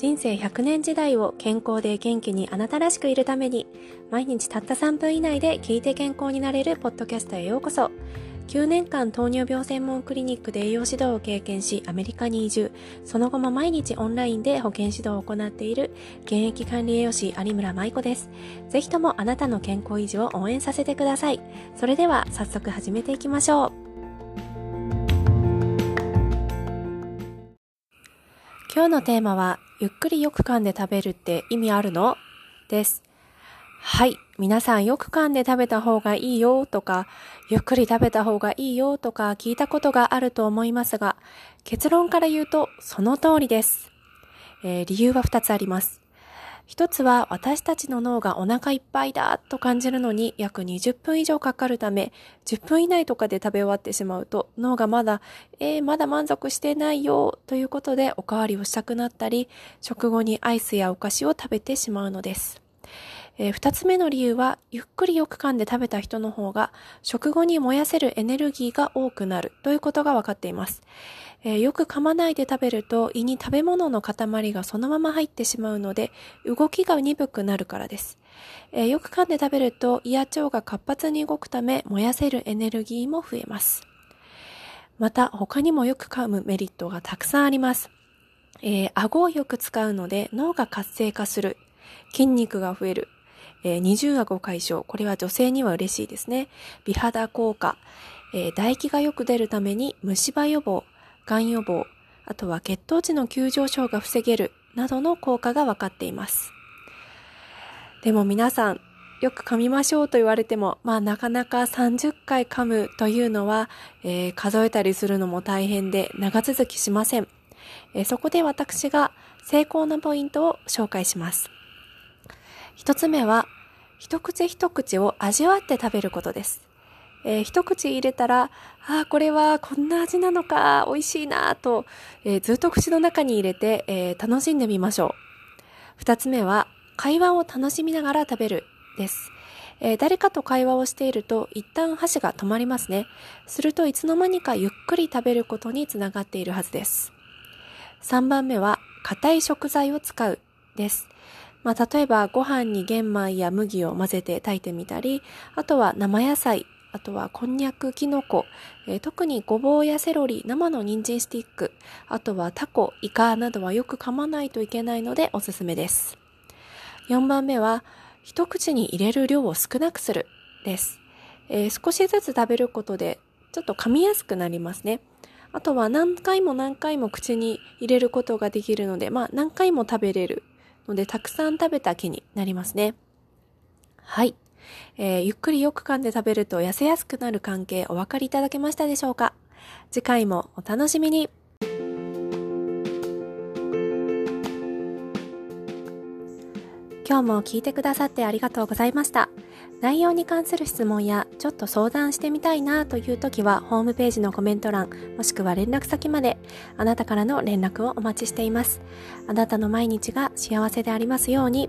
人生100年時代を健康で元気にあなたらしくいるために毎日たった3分以内で聞いて健康になれるポッドキャストへようこそ。9年間糖尿病専門クリニックで栄養指導を経験しアメリカに移住。その後も毎日オンラインで保健指導を行っている。現役管理栄養士有村舞子です。ぜひともあなたの健康維持を応援させてください。それでは早速始めていきましょう。今日のテーマはゆっくりよく噛んで食べるって意味あるの？ですはい。皆さんよく噛んで食べた方がいいよとか、ゆっくり食べた方がいいよとか聞いたことがあると思いますが、結論から言うとその通りです。えー、理由は2つあります。一つは私たちの脳がお腹いっぱいだと感じるのに約20分以上かかるため、10分以内とかで食べ終わってしまうと脳がまだ、えー、まだ満足してないよということでおかわりをしたくなったり、食後にアイスやお菓子を食べてしまうのです。えー、二つ目の理由は、ゆっくりよく噛んで食べた人の方が、食後に燃やせるエネルギーが多くなるということが分かっています。えー、よく噛まないで食べると胃に食べ物の塊がそのまま入ってしまうので、動きが鈍くなるからです。えー、よく噛んで食べると胃や腸が活発に動くため、燃やせるエネルギーも増えます。また、他にもよく噛むメリットがたくさんあります。えー、顎をよく使うので脳が活性化する。筋肉が増える。えー、二重顎解消。これは女性には嬉しいですね。美肌効果。えー、唾液がよく出るために虫歯予防、癌予防、あとは血糖値の急上昇が防げるなどの効果が分かっています。でも皆さん、よく噛みましょうと言われても、まあなかなか30回噛むというのは、えー、数えたりするのも大変で長続きしません。えー、そこで私が成功なポイントを紹介します。一つ目は、一口一口を味わって食べることです。えー、一口入れたら、ああ、これはこんな味なのか、美味しいなと、えー、ずっと口の中に入れて、えー、楽しんでみましょう。二つ目は、会話を楽しみながら食べるです。えー、誰かと会話をしていると一旦箸が止まりますね。するといつの間にかゆっくり食べることにつながっているはずです。3番目は硬い食材を使うです。まあ、例えばご飯に玄米や麦を混ぜて炊いてみたり、あとは生野菜、あとはこんにゃく、きのこ、えー、特にごぼうやセロリ、生の人参スティック、あとはタコ、イカなどはよく噛まないといけないのでおすすめです。4番目は、一口に入れる量を少なくするです。えー、少しずつ食べることでちょっと噛みやすくなりますね。あとは何回も何回も口に入れることができるので、まあ何回も食べれるので、たくさん食べた気になりますね。はい。えー、ゆっくりよく噛んで食べると痩せやすくなる関係お分かりいただけましたでしょうか？次回もお楽しみに今日も聞いてくださってありがとうございました。内容に関する質問やちょっと相談してみたいなという時はホームページのコメント欄もしくは連絡先まであなたからの連絡をお待ちしています。あなたの毎日が幸せでありますように。